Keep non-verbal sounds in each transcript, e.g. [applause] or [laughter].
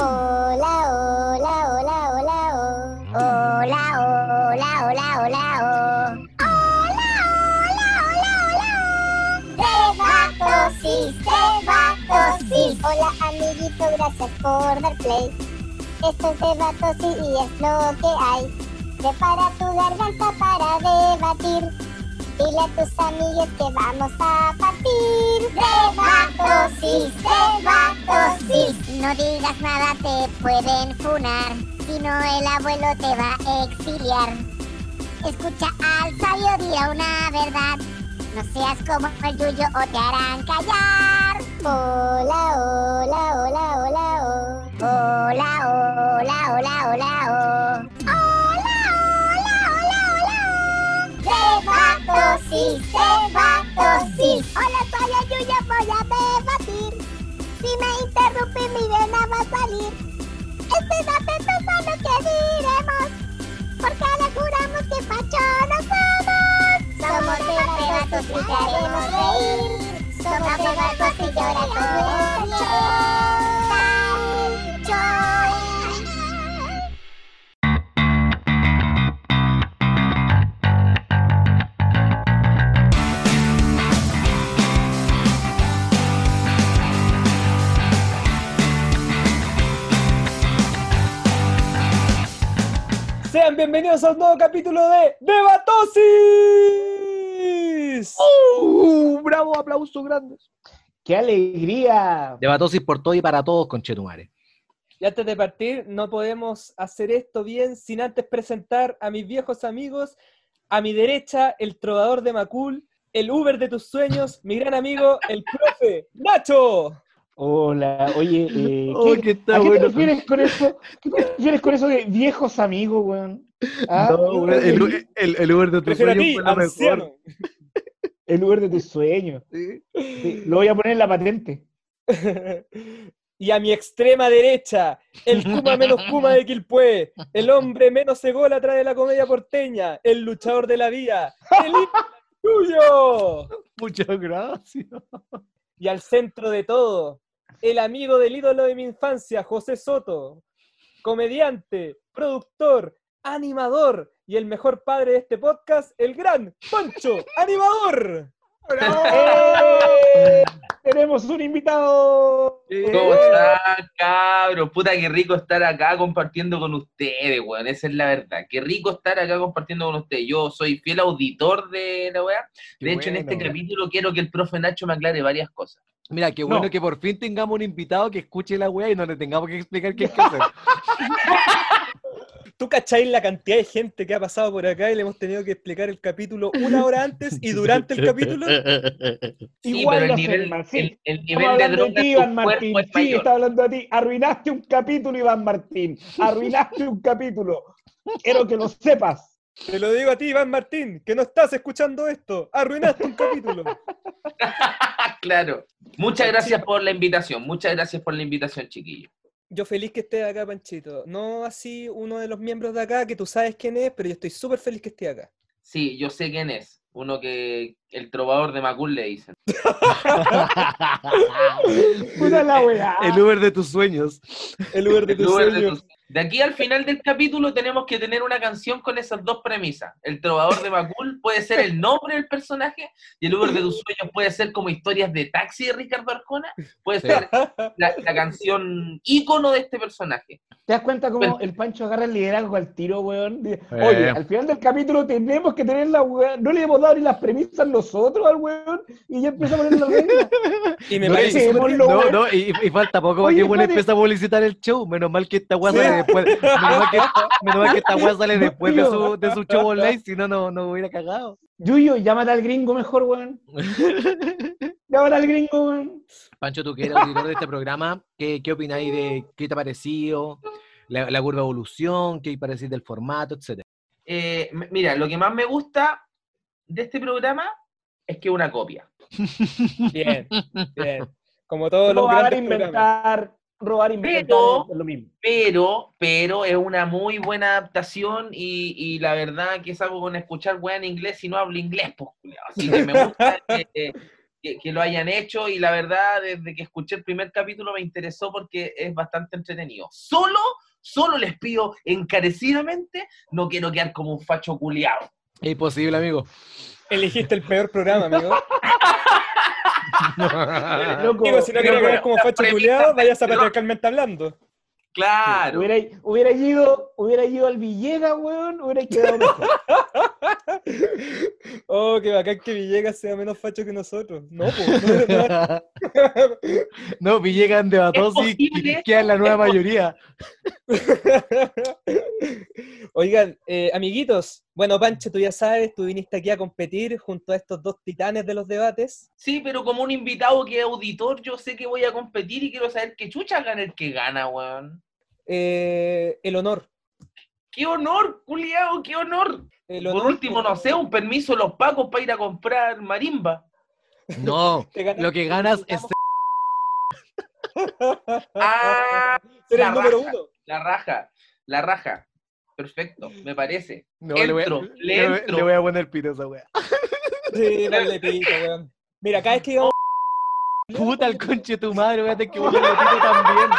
Hola, hola, hola, hola, oh. Hola, hola, hola, hola, oh. Hola, hola, hola, hola. Debatosis, debatosis. Hola, amiguito, gracias por dar play. Esto es debatosis y es lo que hay. Prepara tu garganta para debatir. Dile a tus amigos que vamos a partir. Debatosis, debatosis. No digas nada, te pueden funar. Si no, el abuelo te va a exiliar. Escucha al sabio, dirá una verdad. No seas como el yuyo o te harán callar. Hola, hola, hola, hola, oh. Hola, hola, hola, hola, oh. Oh. Debatosis, debatosis. Hola, soy el yuyo, voy a debatir. Si me interrumpe, mi vena va a salir. Estén atentos a lo que diremos. Porque les juramos que Pacho no somos. Somos debatos y te haremos reír. Somos debatos y bienvenidos a un nuevo capítulo de Debatosis. ¡Uh! ¡Bravo! ¡Aplausos grandes! ¡Qué alegría! Debatosis por todo y para todos, conchetumare. Y antes de partir, no podemos hacer esto bien sin antes presentar a mis viejos amigos. A mi derecha, el trovador de Macul, el Uber de tus sueños, mi gran amigo, el profe Nacho. Hola, oye, eh, Oh, ¿qué, que está ¿a qué bueno. te refieres con eso? ¿Qué te refieres con eso de viejos amigos, weón? ¿Ah? No, weón, el, el, el Uber de tu Prefiero sueño ti, fue lo mejor. El lugar de tus sueños. Sí. Sí, lo voy a poner en la patente. [laughs] y a mi extrema derecha, el Kuma menos Kuma de Quilpué, el hombre menos ególatra de la comedia porteña, el luchador de la vida, el tuyo. [laughs] Muchas gracias. Y al centro de todo, el amigo del ídolo de mi infancia, José Soto, comediante, productor, animador y el mejor padre de este podcast, el gran Pancho, animador. [laughs] ¡Eh! Tenemos un invitado. ¿Cómo están, cabros? Puta, qué rico estar acá compartiendo con ustedes, weón. Esa es la verdad. Qué rico estar acá compartiendo con ustedes. Yo soy fiel auditor de la weá. Qué De hecho, en este capítulo quiero que el profe Nacho me aclare varias cosas. Mira, qué bueno No. que por fin tengamos un invitado que escuche la weá y no le tengamos que explicar qué hay que hacer. [laughs] ¿Tú cacháis la cantidad de gente que ha pasado por acá y le hemos tenido que explicar el capítulo una hora antes y durante el capítulo? [laughs] Sí, Igual pero el nivel, el, nivel de hablando de droga ti, Iván Martín. es Sí, está hablando de ti. Arruinaste un capítulo, Iván Martín. Arruinaste un capítulo. Quiero que lo sepas. Te lo digo a ti, Iván Martín, que no estás escuchando esto. Arruinaste un capítulo. [laughs] claro. Muchas gracias por la invitación. Muchas gracias por la invitación, chiquillo. Yo feliz que estés acá, Panchito. No así uno de los miembros de acá, que tú sabes quién es, pero yo estoy súper feliz que esté acá. Sí, yo sé quién es. Uno que el trovador de Macul le dicen. [laughs] Puta la weá. el Uber de tus sueños. El Uber de tus sueños. De aquí al final del capítulo tenemos que tener una canción con esas dos premisas. El trovador de Macul puede ser el nombre del personaje y el Uber de tus sueños puede ser como historias de taxi de Ricardo Arjona. Puede Sí. ser la, la canción ícono de este personaje. ¿Te das cuenta cómo el Pancho agarra el liderazgo al tiro, weón? Eh. Oye, al final del capítulo tenemos que tener la weón. No le hemos dado ni las premisas nosotros al weón y ya empieza a poner la regla. Y me No, parece no, No, y, y falta poco para que bueno espérate. empiece a publicitar el show. Menos mal que esta weá Sale después. [laughs] Menos mal que, esta weá sale después de su, de su show online, si no, no, no hubiera cagado. Yuyo, llámate al gringo mejor, weón. [laughs] Llámate al gringo, weón. Pancho, tú que eres auditor de este programa, ¿qué, qué opináis de qué te ha parecido? La, la curva de evolución, qué parecís del formato, etcétera. Eh, mira, lo que más me gusta de este programa es que es una copia. [laughs] Bien, bien. Como todos los grandes programas. inventar, robar, inventar, Pero- es lo mismo. Pero, pero es una muy buena adaptación y, y la verdad que es algo con escuchar weá en inglés si no hablo inglés, pues. Así que me gusta [laughs] que, que que, que lo hayan hecho y la verdad, desde que escuché el primer capítulo me interesó porque es bastante entretenido. Solo, solo les pido encarecidamente, no quiero quedar como un facho culiado. Es imposible, amigo. Elegiste el peor programa, amigo. [laughs] Loco, Digo, si no quieres loco, quedar como facho culiado, vayas a patriarcalmente hablando. Claro. Hubiera, hubiera ido, hubiera ido al Villegas, weón, hubiera quedado mejor. [laughs] Oh, qué bacán que Villegas sea menos facho que nosotros. No, pues. No, no, [laughs] no, Villegas de Batosi posible? queda en la nueva mayoría. [laughs] Oigan, eh, amiguitos, bueno, Pancho, tú ya sabes, tú viniste aquí a competir junto a estos dos titanes de los debates. Sí, pero como un invitado que es auditor, yo sé que voy a competir y quiero saber qué chucha gana el que gana, weón. Eh, el honor. ¡Qué honor, culiao! ¡Qué honor! El Por último, no sé, un permiso de los pacos para ir a comprar marimba. No, [laughs] lo que ganas es. [laughs] Ah, la el número raja, uno. La raja, la raja. Perfecto, me parece. No, le voy, a, Entro, [laughs] le voy- entro. le voy a poner pito a esa wea. [laughs] Sí, dale pito, weón. Mira, cada vez que digamos. [laughs] Puta el conche de tu madre, voy a tener que ponerle pito también.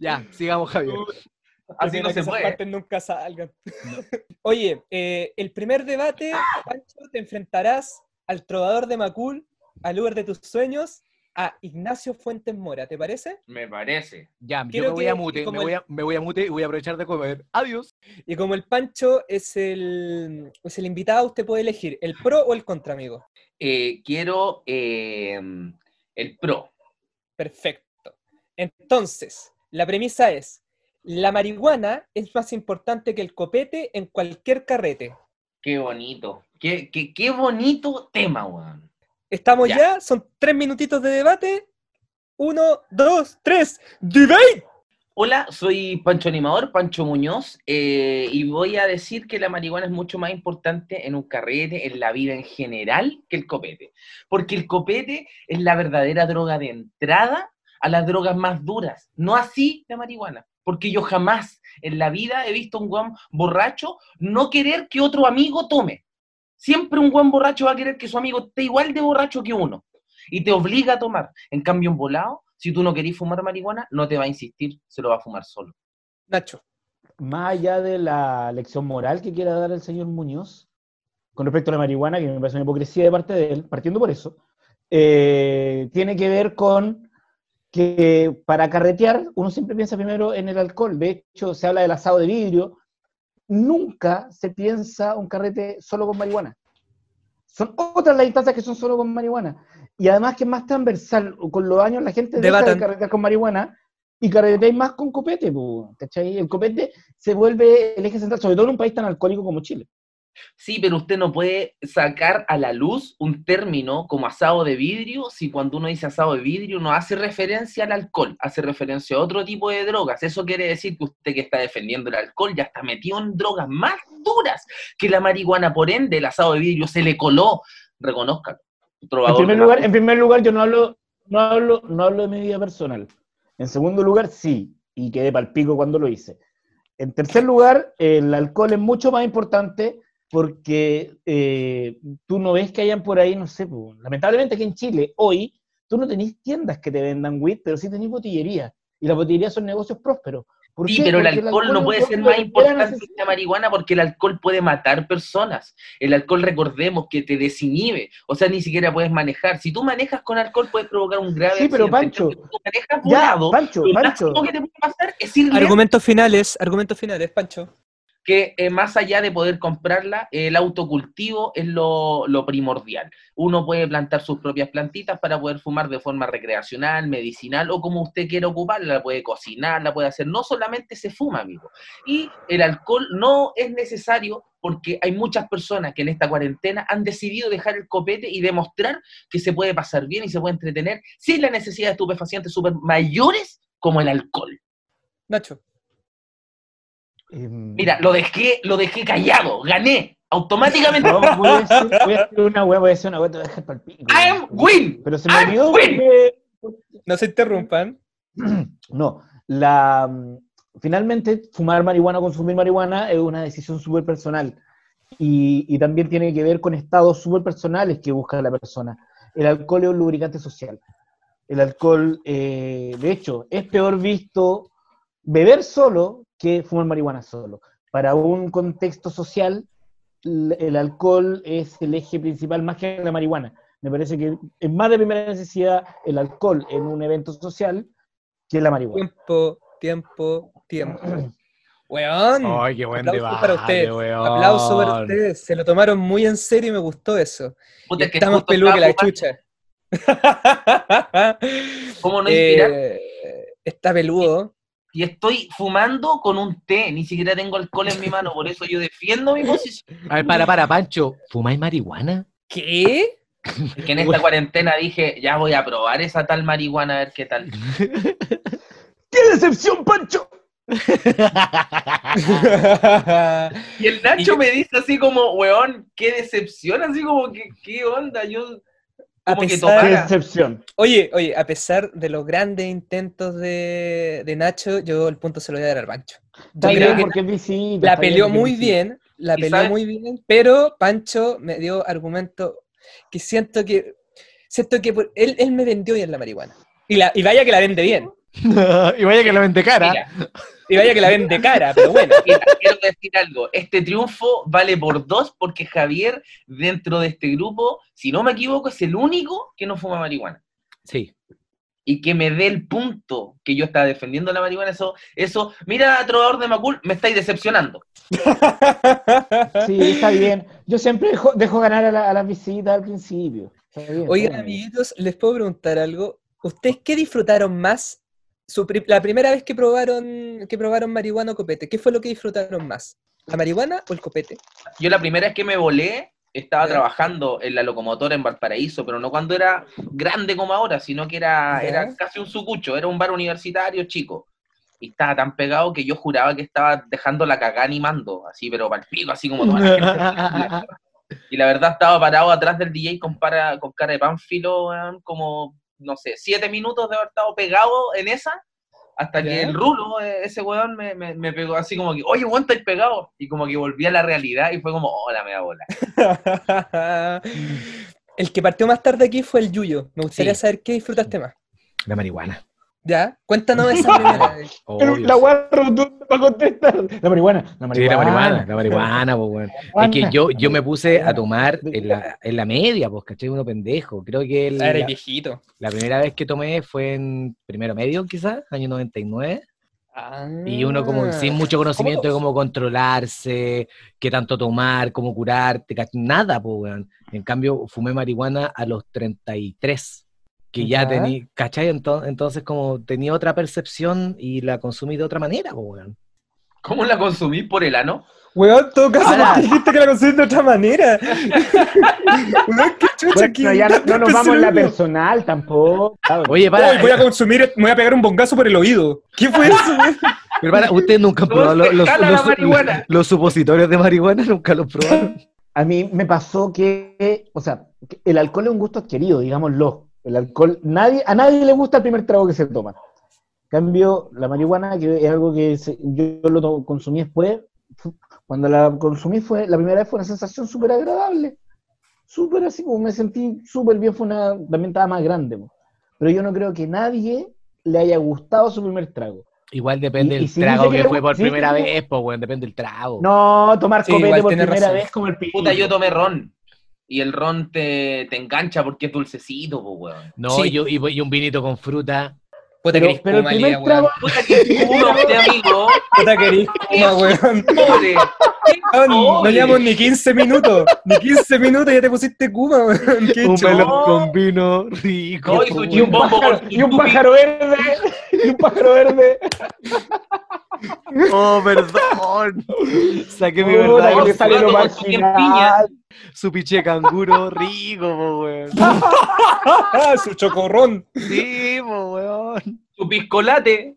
Ya, sigamos, Javier. Así no se puede. partes nunca salgan. Oye, eh, el primer debate, Pancho, te enfrentarás al trovador de Macul, al Uber de tus sueños, a Ignacio Fuentes Mora, ¿te parece? Me parece. Ya, yo Quiero me voy que- a mute, me voy a, me voy a mute y voy a aprovechar de comer. Adiós. Y como el Pancho es el, es el invitado, usted puede elegir el pro o el contra, amigo. Eh, quiero eh, el pro. Perfecto. Entonces, la premisa es, la marihuana es más importante que el copete en cualquier carrete. Qué bonito. Qué, qué, qué bonito tema, weón. Estamos Ya. ya. son tres minutitos de debate. Uno, dos, tres, debate. Hola, soy Pancho Animador, Pancho Muñoz, eh, y voy a decir que la marihuana es mucho más importante en un carrete, en la vida en general, que el copete. Porque el copete es la verdadera droga de entrada a las drogas más duras, no así la marihuana. Porque yo jamás en la vida he visto a un guan borracho no querer que otro amigo tome. Siempre un guan borracho va a querer que su amigo esté igual de borracho que uno y te obliga a tomar. En cambio, un volado, si tú no querís fumar marihuana, no te va a insistir, se lo va a fumar solo. Nacho, Más allá de la lección moral que quiera dar el señor Muñoz con respecto a la marihuana, que me parece una hipocresía de parte de él, partiendo por eso, eh, tiene que ver con que para carretear uno siempre piensa primero en el alcohol. De hecho, se habla del asado de vidrio. Nunca se piensa un carrete solo con marihuana. Son otras las instancias que son solo con marihuana. Y además que es más transversal, con los años la gente deja de carretear con marihuana y carreteáis más con copete, ¿cachai? El copete se vuelve el eje central, sobre todo en un país tan alcohólico como Chile. Sí, pero usted no puede sacar a la luz un término como asado de vidrio si cuando uno dice asado de vidrio no hace referencia al alcohol, hace referencia a otro tipo de drogas. Eso quiere decir que usted que está defendiendo el alcohol ya está metido en drogas más duras que la marihuana. Por ende, el asado de vidrio se le coló. Reconózcalo. En primer, lugar, en primer lugar, yo no hablo, no, hablo, no hablo de mi vida personal. En segundo lugar, sí, y quedé palpico cuando lo hice. En tercer lugar, el alcohol es mucho más importante porque eh, tú no ves que hayan por ahí, no sé, lamentablemente aquí en Chile, hoy, tú no tenés tiendas que te vendan weed, pero sí tenés botillería. Y las botillerías son negocios prósperos. ¿Por Sí, qué? pero el alcohol no puede es ser más importante que la marihuana porque el alcohol puede matar personas. El alcohol, recordemos, que te desinhibe. O sea, ni siquiera puedes manejar. Si tú manejas con alcohol, puedes provocar un grave Sí, pero, accidente. Pancho, Si tú manejas Ya, volado, Pancho, Pancho. que te puede pasar es argumentos finales, argumentos finales, Pancho. Que eh, más allá de poder comprarla, el autocultivo es lo, lo primordial. Uno puede plantar sus propias plantitas para poder fumar de forma recreacional, medicinal o como usted quiera ocuparla, la puede cocinar, la puede hacer. No solamente se fuma, amigo. Y el alcohol no es necesario porque hay muchas personas que en esta cuarentena han decidido dejar el copete y demostrar que se puede pasar bien y se puede entretener sin la necesidad de estupefacientes super mayores como el alcohol. Nacho. Em, Mira, lo dejé, lo dejé callado, gané automáticamente. No, voy a [laughs] decir, voy a decir una weá, voy a decir una weá, te voy a dejar palpico. I am win. Pero se me I'm olvidó porque- No se interrumpan. [clears throat] No, la, mm, finalmente fumar marihuana o consumir marihuana es una decisión súper personal. y, y también tiene que ver con estados súper personales que busca la persona. El alcohol es un lubricante social. El alcohol, eh, de hecho, es peor visto beber solo que fumar marihuana solo. Para un contexto social, el alcohol es el eje principal más que la marihuana. Me parece que es más de primera necesidad el alcohol en un evento social que la marihuana. Tiempo, tiempo, tiempo. [clears throat] Weón. Ay, qué buen Aplausos debate, para ustedes. weón. Aplauso para ustedes. Se lo tomaron muy en serio y me gustó eso. Puta, Y que está más peludo que la chucha. ¿Cómo no [laughs] inspirar? Eh, está peludo. Y estoy fumando con un té, ni siquiera tengo alcohol en mi mano, por eso yo defiendo mi posición. A ver, para, para, Pancho. ¿Fumáis marihuana? ¿Qué? Es que en esta cuarentena dije, ya voy a probar esa tal marihuana a ver qué tal. [laughs] ¡Qué decepción, Pancho! [laughs] Y el Nacho me dice así como, weón, qué decepción, así como que, ¿qué onda? Yo, como que pesar- ¡Qué tocara. decepción! Oye, oye, a pesar de los grandes intentos de, de Nacho, yo el punto se lo voy a dar al Pancho. Está Yo bien, creo que porque es visita, la bien peleó muy bien, la ¿Y peleó sabes? muy bien, pero Pancho me dio argumento que siento que siento que por- él, él me vendió bien la marihuana. Y, la, y vaya que la vende bien. [laughs] y vaya que la vende cara. Mira, Y vaya que la vende cara, pero bueno. mira, quiero decir algo, este triunfo vale por dos porque Javier, dentro de este grupo, si no me equivoco, es el único que no fuma marihuana. Sí. y que me dé el punto que yo estaba defendiendo la marihuana, eso, eso, mira, trovador de Macul, me estáis decepcionando. [laughs] Sí, está bien. Yo siempre dejo, dejo ganar a, la- a las visitas al principio. Bien, Oigan, amiguitos, les puedo preguntar algo. ¿Ustedes qué disfrutaron más su pri- la primera vez que probaron, que probaron marihuana o copete? ¿Qué fue lo que disfrutaron más? ¿La marihuana o el copete? Yo la primera vez que me volé, estaba Ya. trabajando en la locomotora en Valparaíso, pero no cuando era grande como ahora, sino que era, Ya. era casi un sucucho, era un bar universitario chico. Y estaba tan pegado que yo juraba que estaba dejando la cagada animando, así, pero palpico, así como toda la gente. [laughs] Y la verdad estaba parado atrás del DJ con, para, con cara de pánfilo, como, no sé, siete minutos de haber estado pegado en esa, hasta que el rulo, eh, ese weón, me, me, me pegó así como que, oye, weón, estáis pegado. Y como que volví a la realidad y fue como, hola, me da bola. [laughs] el que partió más tarde aquí fue el Yuyo. Me gustaría Sí. saber qué disfrutaste más. La marihuana. ¿Ya? Cuéntanos esa primera [laughs] vez. La weá rotunda para contestar. La marihuana. La Sí, marihuana. la marihuana, la marihuana, pues, weón. Es que yo, yo me puse a tomar en la, en la media, pues, ¿cachai? Uno pendejo. Creo que el- Ah, la, viejito. la primera vez que tomé fue en primero medio, quizás, año 99. Y uno como sin mucho conocimiento de cómo controlarse, qué tanto tomar, cómo curarte, nada, pues, weón. En cambio, fumé marihuana a los 33, que ya, Ya. tenía, ¿cachai? Ento- Entonces, como tenía otra percepción y la consumí de otra manera, weón. ¿Cómo la consumí por el ano? Weón, en todo caso, Ahora- ¿por qué dijiste que la conseguiste de otra manera? [laughs] Weón, qué chucha Bueno, ya no, no nos vamos en la personal tampoco. Oye, para, voy a consumir, me voy a pegar un bongazo por el oído. ¿Qué fue [laughs] eso, weón? pero para, ustedes nunca han ¿Cómo probado los, los- los- los supositorios de marihuana, nunca los probaron. A mí me pasó que, o sea, el alcohol es un gusto adquirido, digámoslo. El alcohol, nadie, a nadie le gusta el primer trago que se toma. En cambio, la marihuana, que es algo que se- yo lo consumí después, cuando la consumí fue, la primera vez fue una sensación súper agradable. Súper así, como me sentí súper bien, fue una, también estaba más grande. po. Pero yo no creo que nadie le haya gustado su primer trago. Igual depende Y- y del si trago que fue por sí, primera sí. vez, pues, weón, depende del trago. No, tomar Sí, copete por primera razón. vez como el pico. Puta, yo tomé ron. Y el ron te, te engancha porque es dulcecito, pues, weón. No, Sí. y, yo- y, y un vinito con fruta. Puta Pero, pero el primer Lía, trago, weón. Puta que fuma usted, amigo. Puta querís Kuma, weón. Pobre. Weón, No Oye. llevamos ni 15 minutos. Ni 15 minutos y ya te pusiste Kuma, weón. Qué Un chulo. melón con vino rico. No, y su y un Bombo pájaro, y un pájaro verde, y un pájaro verde. Oh, perdón. Saqué mi verdad. que le su sale lo marginal. Su piche canguro rico, po, weón. [laughs] Su chocorrón. Sí, po, weón. Su piscolate.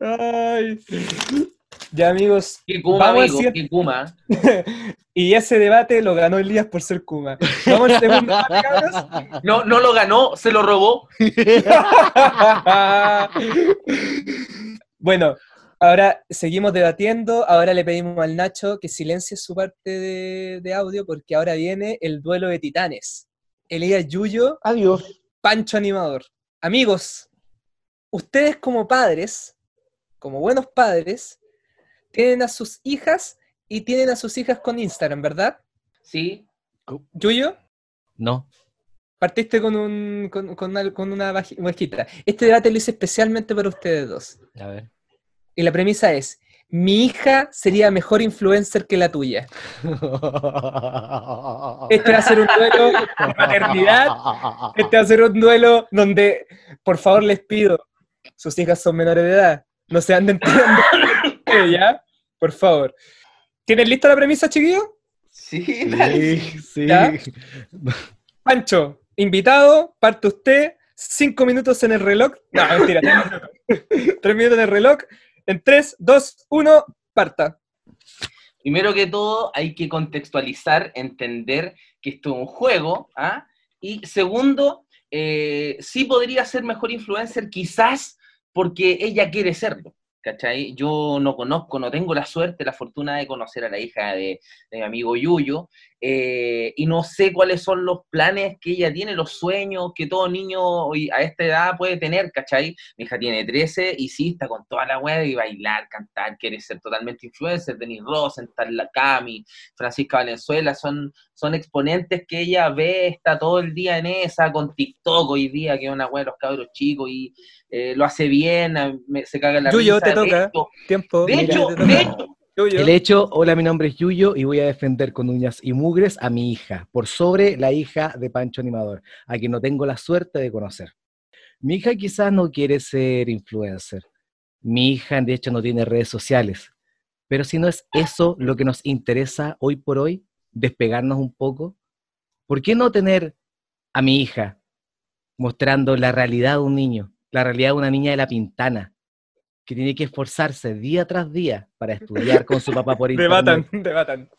Ay. Ya, amigos. Qué Kuma, Vamos amigo. siguiente. Qué Kuma. [laughs] Y ese debate lo ganó Elías por ser Kuma. Vamos al segundo debate, cabros. [laughs] No, no lo ganó, se lo robó. bueno, Ahora seguimos debatiendo, ahora le pedimos al Nacho que silencie su parte de, de audio porque ahora viene el duelo de titanes. Elías Yuyo, Adiós. Pancho Animador. Amigos, ustedes como padres, como buenos padres, tienen a sus hijas y tienen a sus hijas con Instagram, ¿verdad? Sí, Yuyo, No. partiste con, un, con, con una, con una baji- huesquita. Este debate lo hice especialmente para ustedes dos. A ver. Y la premisa es, mi hija sería mejor influencer que la tuya. Este va a ser un duelo de maternidad. Este va a ser un duelo donde, por favor, les pido, sus hijas son menores de edad, no se anden tirando, [laughs] ¿ya? Por favor. ¿Tienen lista la premisa, chiquillos? sí, dale. Sí, sí. ¿Ya? Pancho, invitado, parte usted, cinco minutos en el reloj. No, mentira, tres [laughs] minutos. Tres minutos en el reloj. En tres, dos, uno, parta. Primero que todo, hay que contextualizar, entender que esto es un juego, ¿ah? Y segundo, eh, sí podría ser mejor influencer, quizás porque ella quiere serlo, ¿cachai? Yo no conozco, no tengo la suerte, la fortuna de conocer a la hija de, mi amigo Yuyo, eh, y no sé cuáles son los planes que ella tiene, los sueños que todo niño a esta edad puede tener, ¿cachai? Mi hija tiene 13 y sí, está con toda la web y bailar, cantar, quiere ser totalmente influencer, Denis Rosenthal, la Cami, Francisca Valenzuela, son, son exponentes que ella ve, está todo el día en esa, con TikTok hoy día, que es una web de los cabros chicos y eh, lo hace bien, me- se caga en la Yuyo, risa. te toca. Tiempo. de Mira, hecho, de hecho, Yuyo. El hecho, hola, mi nombre es Yuyo y voy a defender con uñas y mugres a mi hija, por sobre la hija de Pancho Animador, a quien no tengo la suerte de conocer. Mi hija quizás no quiere ser influencer. Mi hija, de hecho, no tiene redes sociales. Pero si no es eso lo que nos interesa hoy por hoy, despegarnos un poco, ¿por qué no tener a mi hija mostrando la realidad de un niño, la realidad de una niña de la pintana, que tiene que esforzarse día tras día para estudiar con su papá por [laughs] internet. Debatan, debatan.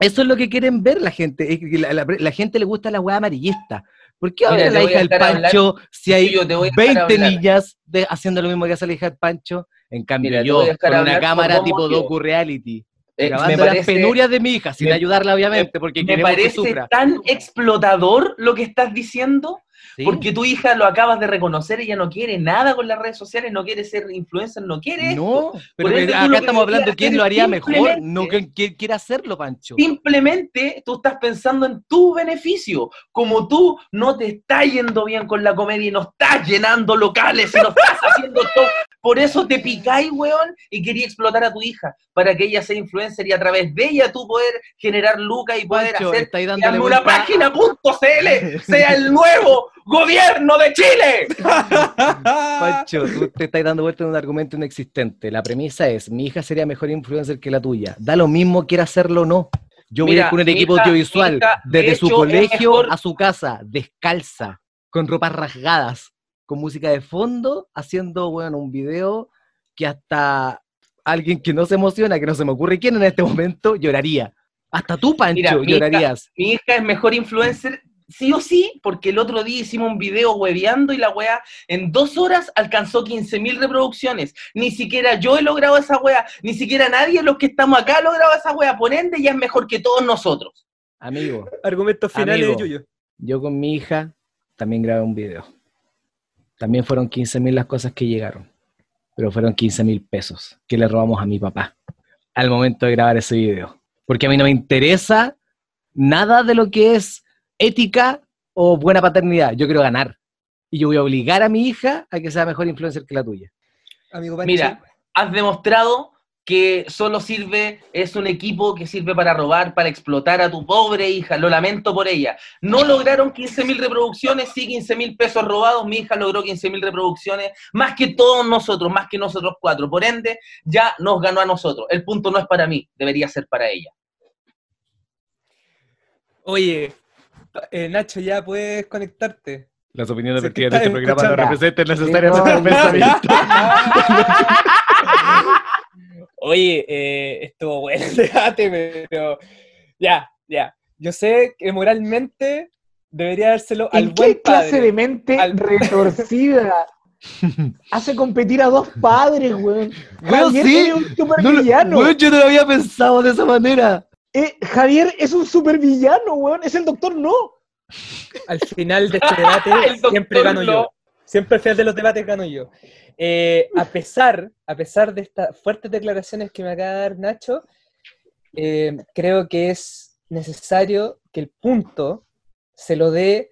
Eso es lo que quieren ver la gente. La, la- la gente le gusta la weá amarillista. ¿Por qué ahora la hija del. Pancho si hay dejar 20 hablar. niñas de- haciendo lo mismo que hace la hija del Pancho? En cambio, Mira, yo, con una cámara tipo motivos. docu-reality, eh, grabando me las penurias de mi hija, sin me- ayudarla, obviamente, porque me que parece sufra. tan explotador lo que estás diciendo, ¿sí? porque tu hija lo acabas de reconocer, ella no quiere nada con las redes sociales, no quiere ser influencer, no quiere esto. No, pero ende, tú acá estamos hablando deberías quién lo haría mejor, no quién quiere hacerlo, Pancho. Simplemente tú estás pensando en tu beneficio. Como tú no te está yendo bien con la comedia y no estás llenando locales y no estás haciendo show, por eso te picáis, weón, y quería explotar a tu hija para que ella sea influencer y a través de ella tú poder generar lucas y poder Pancho, hacer una página.cl sea el nuevo gobierno de Chile. [laughs] Pancho, tú te estás dando vuelta en un argumento inexistente. La premisa es, mi hija sería mejor influencer que la tuya. Da lo mismo quiera hacerlo o no. Yo voy a ir con el equipo hija- audiovisual, de desde su colegio mejor- a su casa, descalza, con ropas rasgadas, con música de fondo, haciendo, bueno, un video que hasta alguien que no se emociona, que no se me ocurre quién en este momento, lloraría. Hasta tú, Pancho, Mira, mi hija- llorarías. mi hija es mejor influencer, sí o sí, porque el otro día hicimos un video hueveando y la wea en dos horas alcanzó 15.000 reproducciones. Ni siquiera yo he logrado esa wea, ni siquiera nadie de los que estamos acá ha logrado esa wea. Por ende, ya es mejor que todos nosotros. Amigo, Argumentos finales Amigo. de Yuyo. Yo con mi hija también grabé un video. También fueron 15 mil las cosas que llegaron, pero fueron 15 mil pesos que le robamos a mi papá al momento de grabar ese video. Porque a mí no me interesa nada de lo que es ética o buena paternidad. Yo quiero ganar. Y yo voy a obligar a mi hija a que sea mejor influencer que la tuya. Amigo Pancho. Mira, has demostrado que solo sirve, es un equipo que sirve para robar, para explotar a tu pobre hija. Lo lamento por ella. No lograron 15.000 reproducciones, sí 15.000 pesos robados. Mi hija logró 15.000 reproducciones, más que todos nosotros, más que nosotros cuatro. Por ende, ya nos ganó a nosotros. El punto no es para mí, debería ser para ella. Oye, eh, Nacho, ya puedes conectarte. Las opiniones vertidas de estás este programa no representan necesariamente el [laughs] Oye, eh, estuvo bueno el debate, pero ya, ya. Yo sé que moralmente debería dárselo al ¿En buen qué clase padre. de mente Al- retorcida [laughs] hace competir a dos padres, weón. Javier sí. es un No weón, yo no lo había pensado de esa manera. Eh, Javier es un supervillano, weón. Es el doctor no. Al final de este debate [laughs] El siempre gano yo. Siempre al final de los debates gano yo. Eh, a, pesar, a pesar de estas fuertes declaraciones que me acaba de dar Nacho, eh, creo que es necesario que el punto se lo dé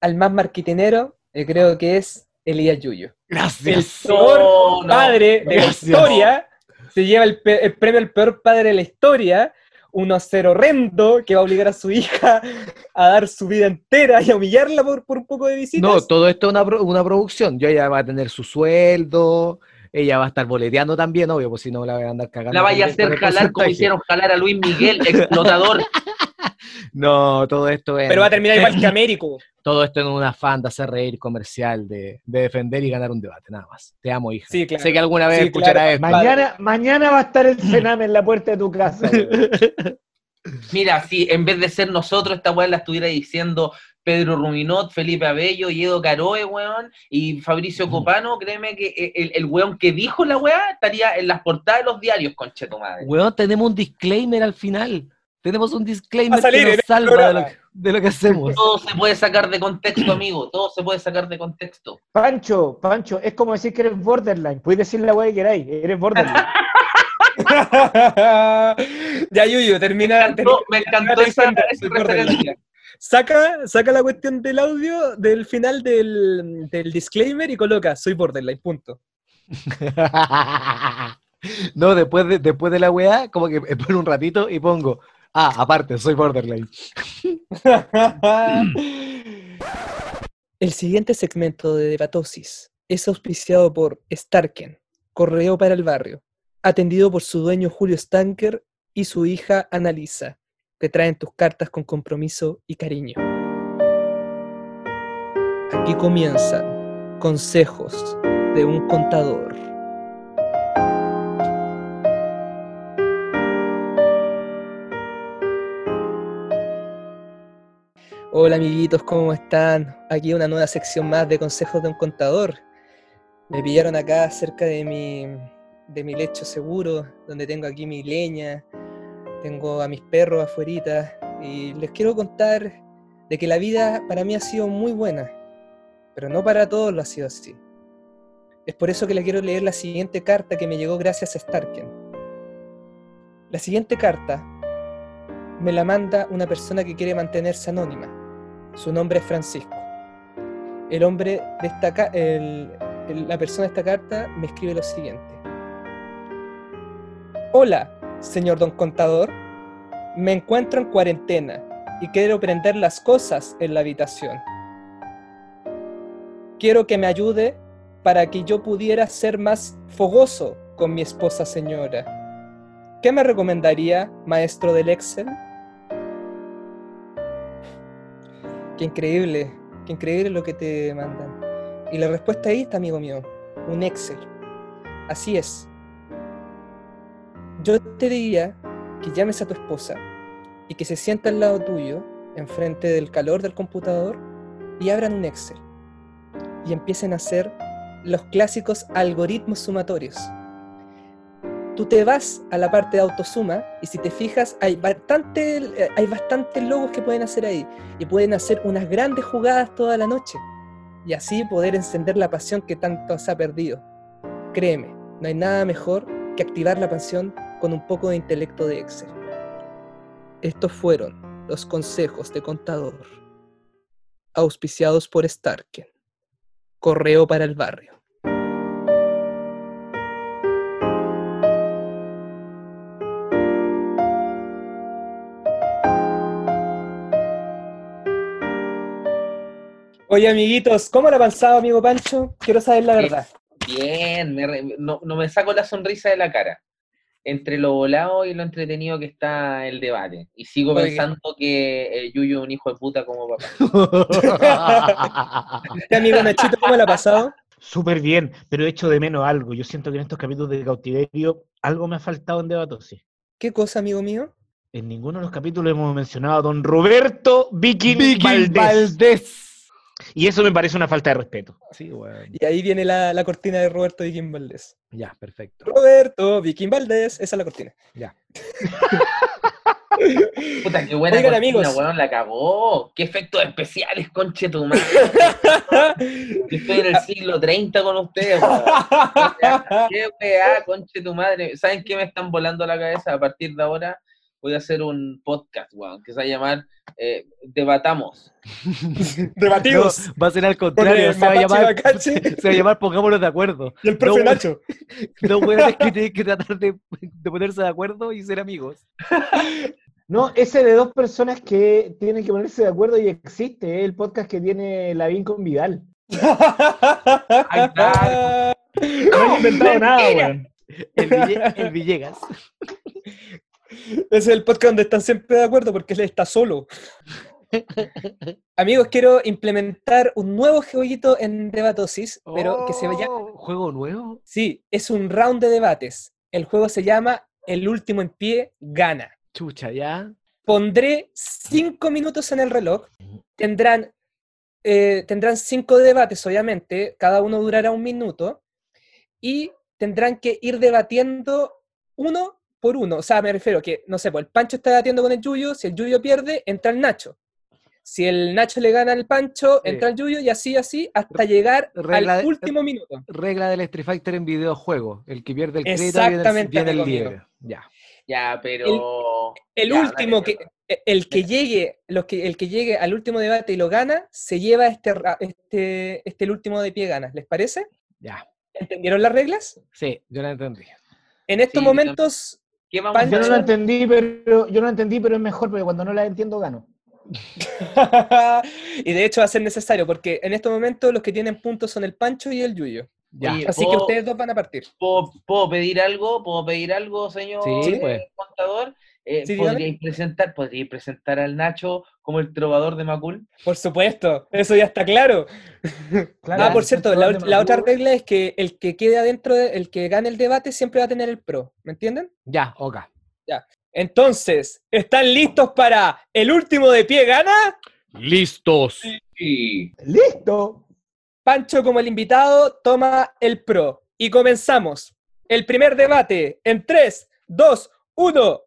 al más marquitinero, creo que es Elías Yuyo. El Gracias. peor No, no. padre de Gracias. la historia se lleva el, pe- el premio al peor padre de la historia. Un ser horrendo que va a obligar a su hija a dar su vida entera y a humillarla por, por un poco de visitas. No, todo esto es una, pro- una producción. Yo ella va a tener su sueldo, ella va a estar boleteando también, obvio, pues si no la voy a andar cagando. La vaya a hacer jalar como hicieron jalar a Luis Miguel, explotador. [laughs] No, todo esto es. Pero va a terminar igual que [laughs] Américo. Todo esto en un afán de hacer reír comercial, de, de defender y ganar un debate, nada más. Te amo, hija. Sí, claro. Sé que alguna vez Sí, escucharás claro. esto. Mañana, mañana va a estar el Sename en la puerta de tu casa. [laughs] Mira, si en vez de ser nosotros, esta weá la estuviera diciendo Pedro Ruminot, Felipe Abello y Edo Caroe, weón, y Fabricio Copano, créeme que e, el, el weón que dijo la weá estaría en las portadas de los diarios, conche tu madre. Weón, tenemos un disclaimer al final. Tenemos un disclaimer salir que nos el salva de lo, que- de lo que hacemos. Todo se puede sacar de contexto, amigo, todo se puede sacar de contexto. Pancho, Pancho, es como decir que eres borderline. Puedes decir la weá que queráis, eres borderline. [laughs] ya, Yuyo, termina. Me encantó, me encantó esa, referencia. Saca, saca la cuestión del audio del final del, del disclaimer y coloca soy borderline, punto. [laughs] no, después de, después de la weá, como que espero un ratito y pongo, ah, aparte, soy borderline. El siguiente segmento de Debatosis es auspiciado por Starken, correo para el barrio, atendido por su dueño Julio Stanker y su hija Annalisa, que traen tus cartas con compromiso y cariño. Aquí comienzan consejos de un contador. Hola amiguitos, ¿cómo están? Aquí una nueva sección más de consejos de un contador. Me pillaron acá cerca de mi, de mi lecho seguro, donde tengo aquí mi leña, tengo a mis perros afuera y les quiero contar de que la vida para mí ha sido muy buena, pero no para todos lo ha sido así. Es por eso que le quiero leer la siguiente carta que me llegó gracias a Starken. La siguiente carta me la manda una persona que quiere mantenerse anónima. Su nombre es Francisco. El hombre de la persona de esta carta me escribe lo siguiente. Hola, señor don contador. Me encuentro en cuarentena y quiero prender las cosas en la habitación. Quiero que me ayude para que yo pudiera ser más fogoso con mi esposa señora. ¿Qué me recomendaría, maestro del Excel? Qué increíble, qué increíble lo que te mandan. Y la respuesta ahí está, amigo mío, un Excel. Así es. Yo te diría que llames a tu esposa y que se sienta al lado tuyo, enfrente del calor del computador, y abran un Excel. Y empiecen a hacer los clásicos algoritmos sumatorios. Tú te vas a la parte de autosuma y si te fijas hay bastante, hay bastantes logos que pueden hacer ahí y pueden hacer unas grandes jugadas toda la noche y así poder encender la pasión que tanto se ha perdido. Créeme, no hay nada mejor que activar la pasión con un poco de intelecto de Excel. Estos fueron los consejos de contador, auspiciados por Starken. Correo para el barrio. Oye, amiguitos, ¿cómo la ha pasado, amigo Pancho? Quiero saber la verdad. Bien, me re- no, no me saco la sonrisa de la cara. Entre lo volado y lo entretenido que está el debate. Y sigo Oye. pensando que eh, Yuyo es un hijo de puta como papá. [laughs] ¿Este amigo Nachito cómo ha pasado? Súper bien, pero he hecho de menos algo. Yo siento que en estos capítulos de cautiverio algo me ha faltado en Debatosis. ¿Qué cosa, amigo mío? En ninguno de los capítulos hemos mencionado a don Roberto Viking, Vicky Valdés. Valdés. Y eso me parece una falta de respeto. Sí. Y ahí viene la, la cortina de Roberto Viking Valdés. Ya, perfecto. Roberto Viking Valdés, esa es la cortina. Ya. [laughs] Puta, qué buena Oigan, cortina, amigos. weón, la cagó. Qué efectos especiales, conche tu madre. [laughs] Estoy en el siglo 30 con ustedes, weón. [laughs] Qué weá, conche tu madre. ¿Saben qué me están volando la cabeza? A partir de ahora voy a hacer un podcast, weón, que se va a llamar eh, Debatamos. [laughs] Debatimos. No, va a ser al Con contrario, se va, a llamar, [laughs] se va a llamar Pongámonos de acuerdo. y el profe No, Nacho. [laughs] Weones que tienen que tratar de, de ponerse de acuerdo y ser amigos. No, ese de dos personas que tienen que ponerse de acuerdo y existe, ¿eh? el podcast que tiene Lavín con Vidal. Ahí está. No he inventado nada, weón. El, Ville- el Villegas. Ese es el podcast donde están siempre de acuerdo porque él está solo. Amigos, quiero implementar un nuevo jueguito en Debatosis, pero que se vaya. Oh, ¿Juego nuevo? Sí, es un round de debates. El juego se llama El último en pie gana. Chucha, ya. Pondré cinco minutos en el reloj. Tendrán, eh, tendrán cinco debates, obviamente. Cada uno durará un minuto. Y tendrán que ir debatiendo uno por uno. O sea, me refiero que, no sé, pues el Pancho está debatiendo con el Yuyo. Si el Yuyo pierde, entra el Nacho. Si el Nacho le gana al Pancho, Sí. entra el Yuyo y así, así, hasta llegar Regla al de- último minuto. Regla del Street Fighter en videojuego. El que pierde el crédito viene viene el libre. Ya. Ya, pero. El Ya, último dale, que e- el que llegue, los que, el que llegue al último debate y lo gana, se lleva este, este, este el último de pie gana. ¿Les parece? Ya. ¿Entendieron las reglas? Sí, yo la entendí. En estos Sí, momentos, ¿Qué vamos a Pancho. Yo no lo entendí, pero yo no entendí, pero es mejor porque cuando no la entiendo gano. [laughs] y de hecho va a ser necesario, porque en estos momentos los que tienen puntos son el Pancho y el Yuyo. Ya. Oye, Así que ¿puedo- ustedes dos van a partir. ¿Puedo, puedo pedir algo? ¿Puedo pedir algo, señor Sí, pues. contador? Eh, Sí. ¿podríais, presentar, ¿Podríais presentar al Nacho como el trovador de Macul? Por supuesto, eso ya está claro. [laughs] Claro, ah, por cierto, la, otra regla es que el que quede adentro, de- el que gane el debate siempre va a tener el pro. ¿Me entienden? Ya, ok. Entonces, ¿están listos para el último de pie gana? Listos. Sí. ¡Listo! Pancho como el invitado toma el pro. Y comenzamos. El primer debate en 3, 2, 1.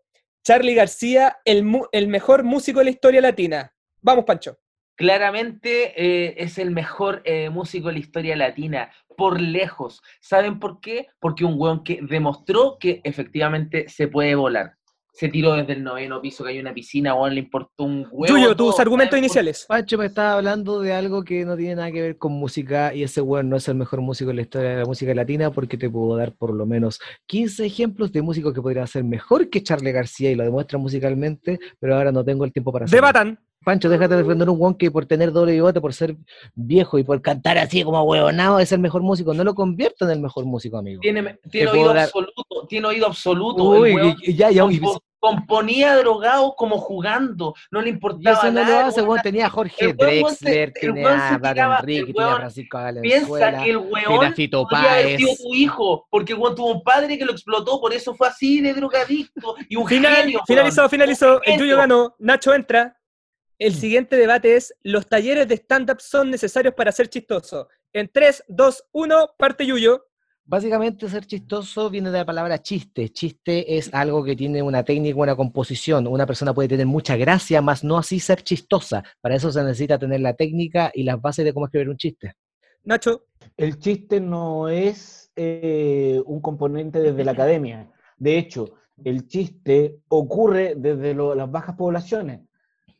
Charlie García, el, el mejor músico de la historia latina. Vamos, Pancho. Claramente eh, es el mejor eh, músico de la historia latina, por lejos. ¿Saben por qué? Porque un weón que demostró que efectivamente se puede volar. Se tiró desde el noveno piso, que hay una piscina, weón, le importó un huevo. Yuyo, todo. tus argumentos ¿Saben por iniciales. Pancho me estaba hablando de algo que no tiene nada que ver con música y ese weón no es el mejor músico de la historia de la música latina porque te puedo dar por lo menos 15 ejemplos de músicos que podrían ser mejor que Charlie García y lo demuestra musicalmente, pero ahora no tengo el tiempo para hacerlo. Debatan. Pancho, déjate de defender un weón que por tener doble bigote, por ser viejo y por cantar así como huevonado es el mejor músico. No lo convierta en el mejor músico, amigo. Tiene, oído dar- absoluto, tiene oído absoluto. Uy, el weón y- y ya, ya, y- componía drogado como jugando, no le y importaba eso no lo nada. hace, weón. weón. Tenía a Jorge el weón se- Drexler, weón a tiraba- Enrique, el tiene a weón Francisco Piensa Valenzuela. que el weón Fito podría haber Páez. sido tu hijo, porque el weón tuvo un padre que lo explotó, por eso fue así de drogadicto y un Final, genio. finalizó, weón. finalizó. El Yuyo genio. ganó. Nacho entra. El Mm. siguiente debate es: ¿los talleres de stand-up son necesarios para ser chistoso? En 3, 2, 1, parte Yuyo. Básicamente ser chistoso viene de la palabra chiste. Chiste es algo que tiene una técnica, una composición. Una persona puede tener mucha gracia, más no así ser chistosa. Para eso se necesita tener la técnica y las bases de cómo escribir un chiste. Nacho. El chiste no es eh, un componente desde la academia. De hecho, el chiste ocurre desde lo- las bajas poblaciones.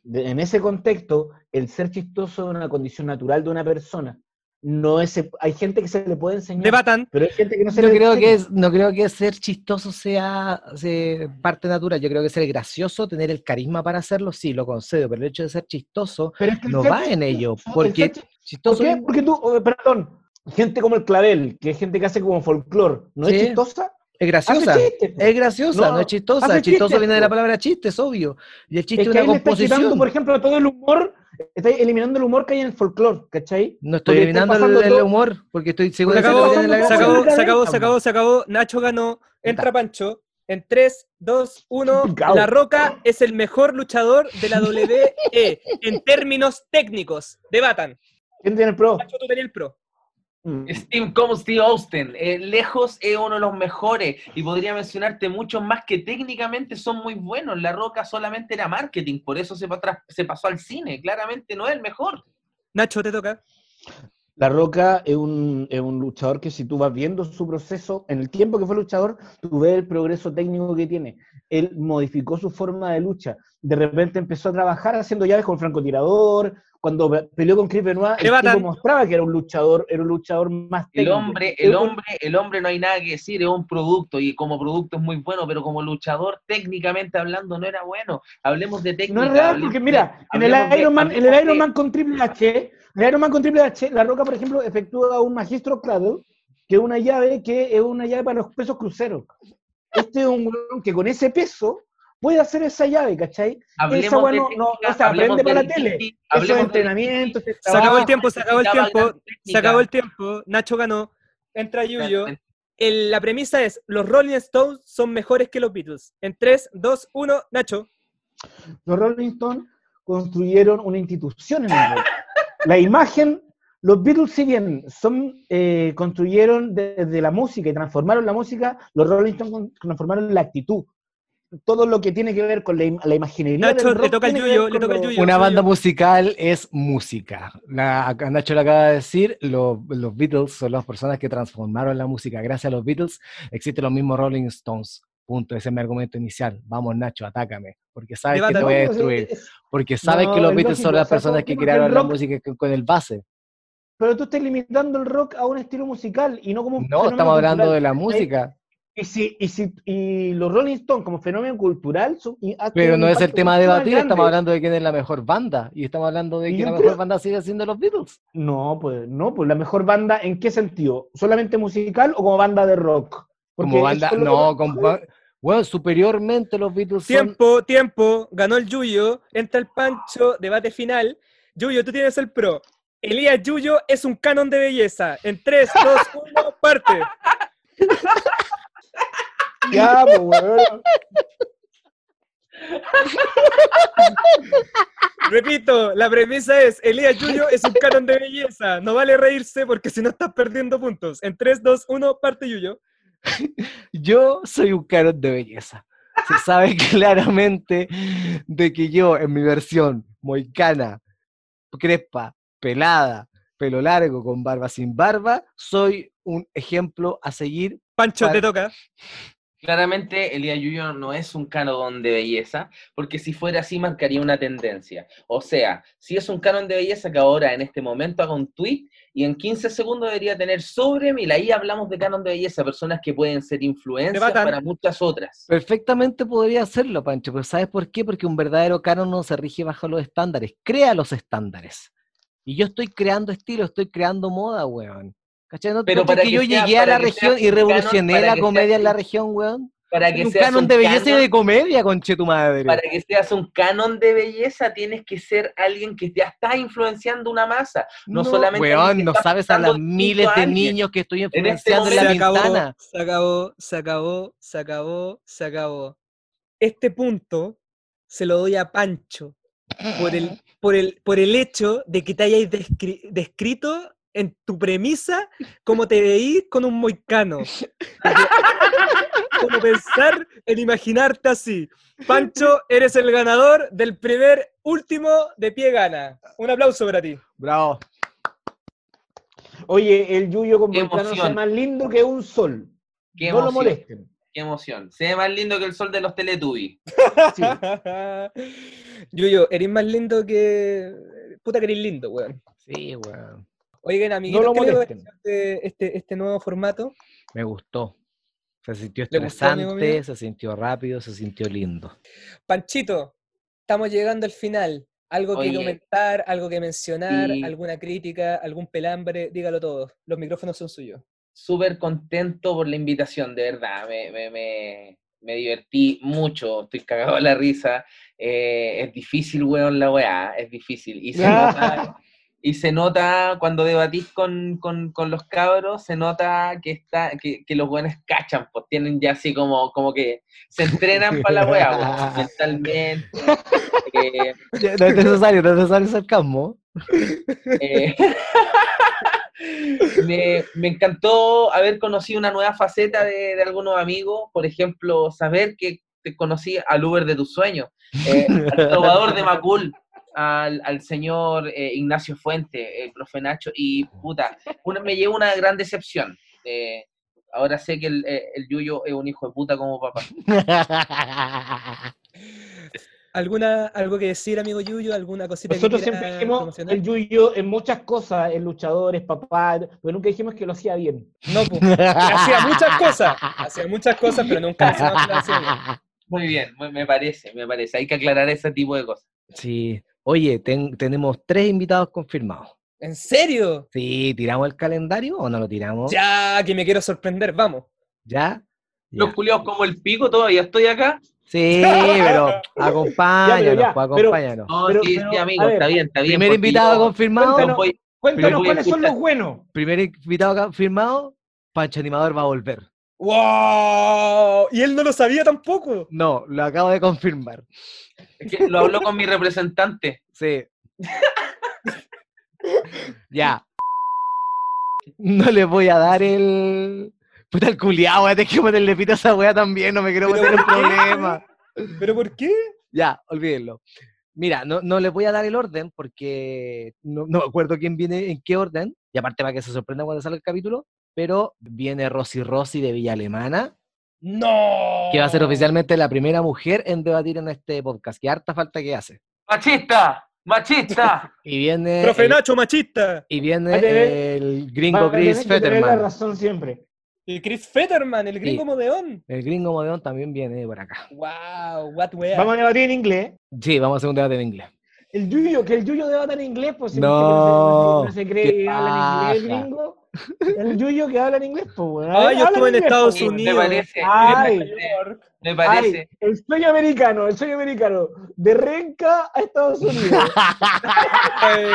De- en ese contexto, el ser chistoso es una condición natural de una persona. No es, hay gente que se le puede enseñar, Debatan. pero hay gente que no se No le creo, que es, no creo que ser chistoso sea, sea parte natural. Yo creo que ser gracioso, tener el carisma para hacerlo, sí, lo concedo. Pero el hecho de ser chistoso Pero es que el no ser va en chistoso- ello. el Porque ser chi- ¿Por chistoso qué? Porque tú, oh, perdón, gente como el clavel, que es gente que hace como folclore, ¿no Sí. es chistosa? es graciosa. Chistes, po. Es graciosa, no, No, es chistosa. Chistoso chistes, viene de la palabra chiste, es obvio. Y el chiste Es es que una composición. por ejemplo, todo el humor, está eliminando el humor que hay en el folclore, ¿cachai? No estoy Porque eliminando el, humor, porque estoy seguro Se de que acabó, tiene la se acabó, se acabó, se acabó, se acabó. Nacho ganó. Entra. Pancho. En 3, 2, 1. Picao. La Roca es el mejor luchador de la WWE en términos técnicos. Debatan. ¿Quién tiene el pro? Nacho, tú tenías el pro. Mm. Steve como Steve Austin, eh, lejos es uno de los mejores y podría mencionarte muchos más que técnicamente son muy buenos. La Roca solamente era marketing, por eso se, pa- tras- se pasó al cine. Claramente no es el mejor. Nacho, te toca. La Roca es un, es un luchador que si tú vas viendo su proceso, en el tiempo que fue luchador, tú ves el progreso técnico que tiene. Él modificó su forma de lucha. De repente empezó a trabajar haciendo llaves con francotirador. Cuando pe- peleó con Chris Benoit, el tipo mostraba que era un luchador, era un luchador más El técnico. hombre, el Es un- hombre, el hombre no hay nada que decir, es un producto y como producto es muy bueno, pero como luchador, técnicamente hablando, no era bueno. Hablemos de técnica. No es real, porque mira, en el Iron Man, en el Iron Man con Triple H, en el Iron Man con Triple H, La Roca, por ejemplo, efectúa un Magistro Cradle, que es una llave que es una llave para los pesos cruceros. Este es un que con ese peso puede hacer esa llave, ¿cachai? Hablemos esa weá no- no- no se aprende para la tele. Eso es entrenamiento, Se acabó el tiempo, se acabó el tiempo. Se acabó el tiempo. Nacho ganó. Entra Yuyo. El- la premisa es: los Rolling Stones son mejores que los Beatles. En 3, 2, 1, Nacho. Los Rolling Stones construyeron una institución en el rock. La imagen, los Beatles, si bien son, eh, construyeron desde la música y transformaron la música, los Rolling Stones transformaron la actitud. Todo lo que tiene que ver con la, im- la imaginería. Nacho, del le rock toca que Yuyo, le toca Yuyo. Una banda musical es música. La, Nacho lo acaba de decir, lo- los Beatles son las personas que transformaron la música. Gracias a los Beatles existen los mismos Rolling Stones. Punto, ese es mi argumento inicial. Vamos, Nacho, atácame. Porque sabes que te voy a destruir. es- Porque sabes No, que los es Beatles son las o sea, personas ¿por que crearon el la rock- música con- el base. Pero tú estás limitando el rock a un estilo musical y no como un No, estamos hablando cultural. de la música. Y, si, y, si, y los Rolling Stones como fenómeno cultural... son- Pero no es el tema más debatir, estamos hablando de quién es la mejor banda. Y estamos hablando de que la creo- mejor banda sigue siendo los Beatles. No, pues no, pues la mejor banda, ¿en qué sentido? ¿Solamente musical o como banda de rock? Porque Como banda, no, que- ba- bueno, superiormente los Beatles son Tiempo, tiempo. Ganó el Yuyo. Entra el Pancho. Debate final. Yuyo, tú tienes el pro. Elías Yuyo es un canon de belleza. En 3, 2, 1, parte. [laughs] Ya, pues, weón. Repito, la premisa es, Elías Yuyo es un canon de belleza. No vale reírse porque si no estás perdiendo puntos. En 3, 2, 1, parte Yuyo. Yo soy un canon de belleza. Se sabe [laughs] claramente de que yo, en mi versión moicana, crespa, pelada, pelo largo, con barba sin barba, soy un ejemplo a seguir. Pancho, Vale. te toca. Claramente, Elías Yuyo no es un canon de belleza, porque si fuera así marcaría una tendencia. O sea, si es un canon de belleza que ahora en este momento haga un tweet y en 15 segundos debería tener sobre mil, ahí hablamos de canon de belleza, personas que pueden ser influencias para muchas otras. Perfectamente podría hacerlo, Pancho, pero ¿sabes por qué? Porque un verdadero canon no se rige bajo los estándares, crea los estándares. Y yo estoy creando estilo, estoy creando moda, weón. ¿Cachai? ¿No Pero para que que yo sea- llegué a la región y canon, revolucioné la comedia en la región, weón? Para que un seas canon un de belleza y canon- de comedia, conche tu madre. Para que seas un canon de belleza tienes que ser alguien que ya está influenciando una masa. No, solamente Weón, no sabes a las miles de niños que estoy este influenciando en la Se acabó, ventana. se acabó, se acabó, se acabó, se acabó. Este punto se lo doy a Pancho por el, por el, por el hecho de que te hayáis descri- descrito en tu premisa cómo te veís con un moicano. [laughs] Como pensar en imaginarte así. Pancho, eres el ganador del primer último de pie gana. Un aplauso para ti. Bravo. Oye, el Yuyo con Volcano emoción. es más lindo que un sol. Qué no lo emoción, molesten. qué emoción. Se ve más lindo que el sol de los Teletubbies. Sí. [laughs] Yuyo, eres más lindo que. Puta que eres lindo, weón. Sí, weón. Oigan, amiguitos, lo ¿qué molesten. este, este, este nuevo formato? Me gustó. Se sintió ¿Le gustó, amigo estresante, se sintió rápido, se sintió lindo. Panchito, estamos llegando al final. ¿Algo que comentar, algo que mencionar, Sí. alguna crítica, algún pelambre? Dígalo todo. Los micrófonos son suyos. Súper contento por la invitación, de verdad. Me, me, me, me divertí mucho, estoy cagado de la risa. Eh, es difícil, weón, la weá, es difícil. Y se nota, y se nota cuando debatís con, con, con los cabros, se nota que, está, que, que los weones cachan, pues tienen ya así como, como que se entrenan para la weá, weón, [laughs] mentalmente. [laughs] eh, No es necesario, no es necesario sarcasmo. Eh, [laughs] me, me encantó haber conocido una nueva faceta de, de algunos amigos, por ejemplo, saber que te conocí al Uber de tus sueños, eh, al trovador de Macul, al, al señor eh, Ignacio Fuente, el profe Nacho, y puta, una- me llevó una gran decepción. Eh, ahora sé que el, eh, el Yuyo es un hijo de puta como papá. [laughs] ¿Alguna, ¿Algo que decir, amigo Yuyo? ¿Alguna cosita Nosotros que siempre dijimos promocionar? el Yuyo en muchas cosas, en luchadores, papá, pero nunca dijimos que lo hacía bien. No, pues, hacía muchas cosas, hacía muas cosas, pero nunca que lo hacía bien. Muy bien, me, me parece, me parece. Hay que aclarar ese tipo de cosas. Sí. Oye, ten- tenemos tres invitados confirmados. ¿En serio? Sí, ¿tiramos el calendario o no lo tiramos? Ya, que me quiero sorprender, vamos. ¿Ya? Los culiados como el pico, todavía estoy acá. Sí, [laughs] pero acompáñanos, ya, pues, acompáñanos. No, Pero- sí, sí, amigo, ver, está bien, está bien. Primer porque invitado confirmado. Cuéntanos. a cuáles son los buenos. Primer invitado confirmado, Pancho Animador va a volver. ¡Wow! Y él no lo sabía tampoco. No, lo acabo de confirmar. es que lo hablo con mi representante. Sí. ya. No le voy a dar el. Puta el culiao, voy a tener que ponerle pito a esa wea también, no me quiero Pero meter en ¿por qué? problemas. ¿Pero por qué? Ya, olvídenlo. Mira, no, no les voy a dar el orden porque no, no me acuerdo quién viene en qué orden. Y aparte para que se sorprenda cuando salga el capítulo. Pero viene Rosy Rosy de Villa Alemana, ¡No! que va a ser oficialmente la primera mujer en debatir en este podcast. Que harta falta que hace. ¡Machista! ¡Machista! [laughs] Y viene. Profe el- Nacho, machista. y viene el gringo Chris tener la Fetterman. razón siempre. Y Chris Fetterman, el gringo Sí. modeón. El gringo modeón también viene por acá. ¡Wow! ¡What wea! Vamos a debatir en inglés. Sí, vamos a hacer un debate en inglés. El Yuyo, que el Yuyo debata en inglés, pues si No, no se, cree qué que habla en inglés, gringo. El Yuyo que habla en inglés, pues weón. Ah, yo estuve en inglés, Estados pues. Unidos. Me parece, Ay. me parece, Ay, el sueño americano, el sueño americano. De Renca a Estados Unidos. [laughs] Ay.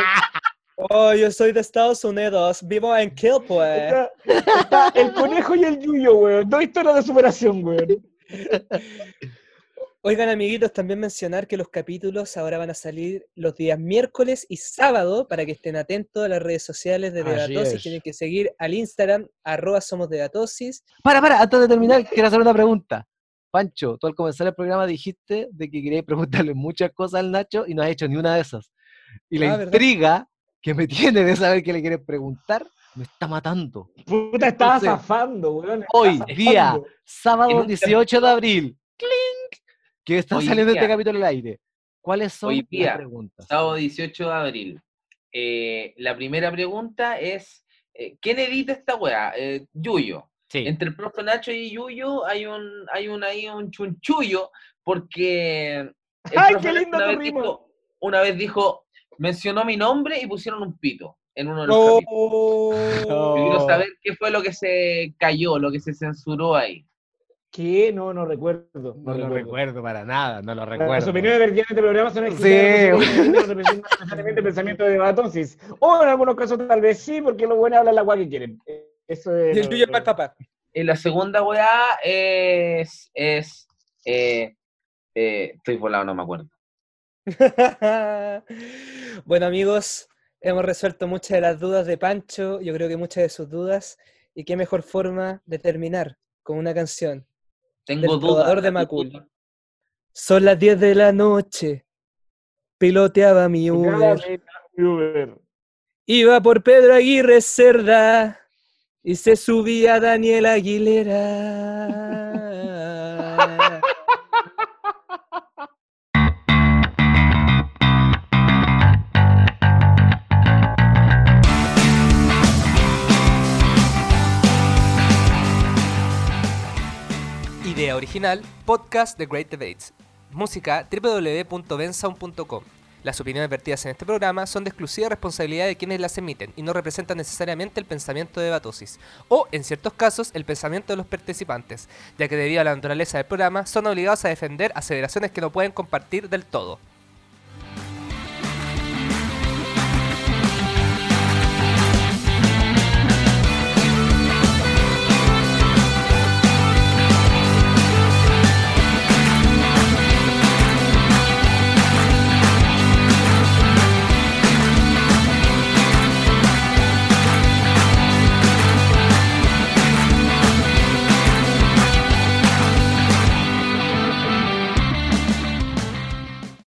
Oh, yo soy de Estados Unidos. Vivo en Kilpue. Está, está el conejo y el Yuyo, weón. Dos historias de superación, weón. [laughs] Oigan, amiguitos, también mencionar que los capítulos ahora van a salir los días miércoles y sábado para que estén atentos a las redes sociales de Debatosis. Tienen que seguir al Instagram, arroba somos Debatosis. Para, para, antes de terminar, quiero hacer una pregunta. Pancho, tú al comenzar el programa dijiste de que querías preguntarle muchas cosas al Nacho y no has hecho ni una de esas. Y la Ah, ¿verdad? intriga que me [laughs] tiene de saber qué le quieres preguntar me está matando. Puta, estaba Entonces, zafando, weón. hoy, día. Sábado En un 18 de abril, ¡clink! Que está Hoy saliendo este día. capítulo al aire. ¿Cuáles son Hoy las día, preguntas? Sábado 18 de abril. Eh, la primera pregunta es: eh, ¿quién edita esta weá? Eh, Yuyo. Sí. Entre el profe Nacho y Yuyo hay un, hay un, ahí un chunchullo porque [laughs] ¡Ay, qué lindo una vez, dijo, una vez dijo, mencionó mi nombre y pusieron un pito en uno de los capítulos. Oh. Yo quiero saber qué fue lo que se cayó, lo que se censuró ahí. ¿Qué? No, no recuerdo. No, No lo recuerdo. recuerdo para nada, no lo Las recuerdo. opiniones vertidas en este programa son Sí. no representan necesariamente el pensamiento de Debatosis. O en algunos casos tal vez sí, porque los buenos hablan la guay que quieren. Eh, Eso es. Y el tuyo es para el papá. Y la segunda weá es, es eh, eh, estoy volado, no me acuerdo. [laughs] bueno, amigos, hemos resuelto muchas de las dudas de Pancho, yo creo que muchas de sus dudas, y qué mejor forma de terminar con una canción. Tengo dudas. de Macul. Son las 10 de la noche, piloteaba mi Uber, Uber. iba por Pedro Aguirre Cerda y se subía Daniel Aguilera. [laughs] Idea original, podcast The Great Debates. Música www.bensound.com. Las opiniones vertidas en este programa son de exclusiva responsabilidad de quienes las emiten y no representan necesariamente el pensamiento de Batosis, o, en ciertos casos, el pensamiento de los participantes, ya que debido a la naturaleza del programa son obligados a defender aseveraciones que no pueden compartir del todo.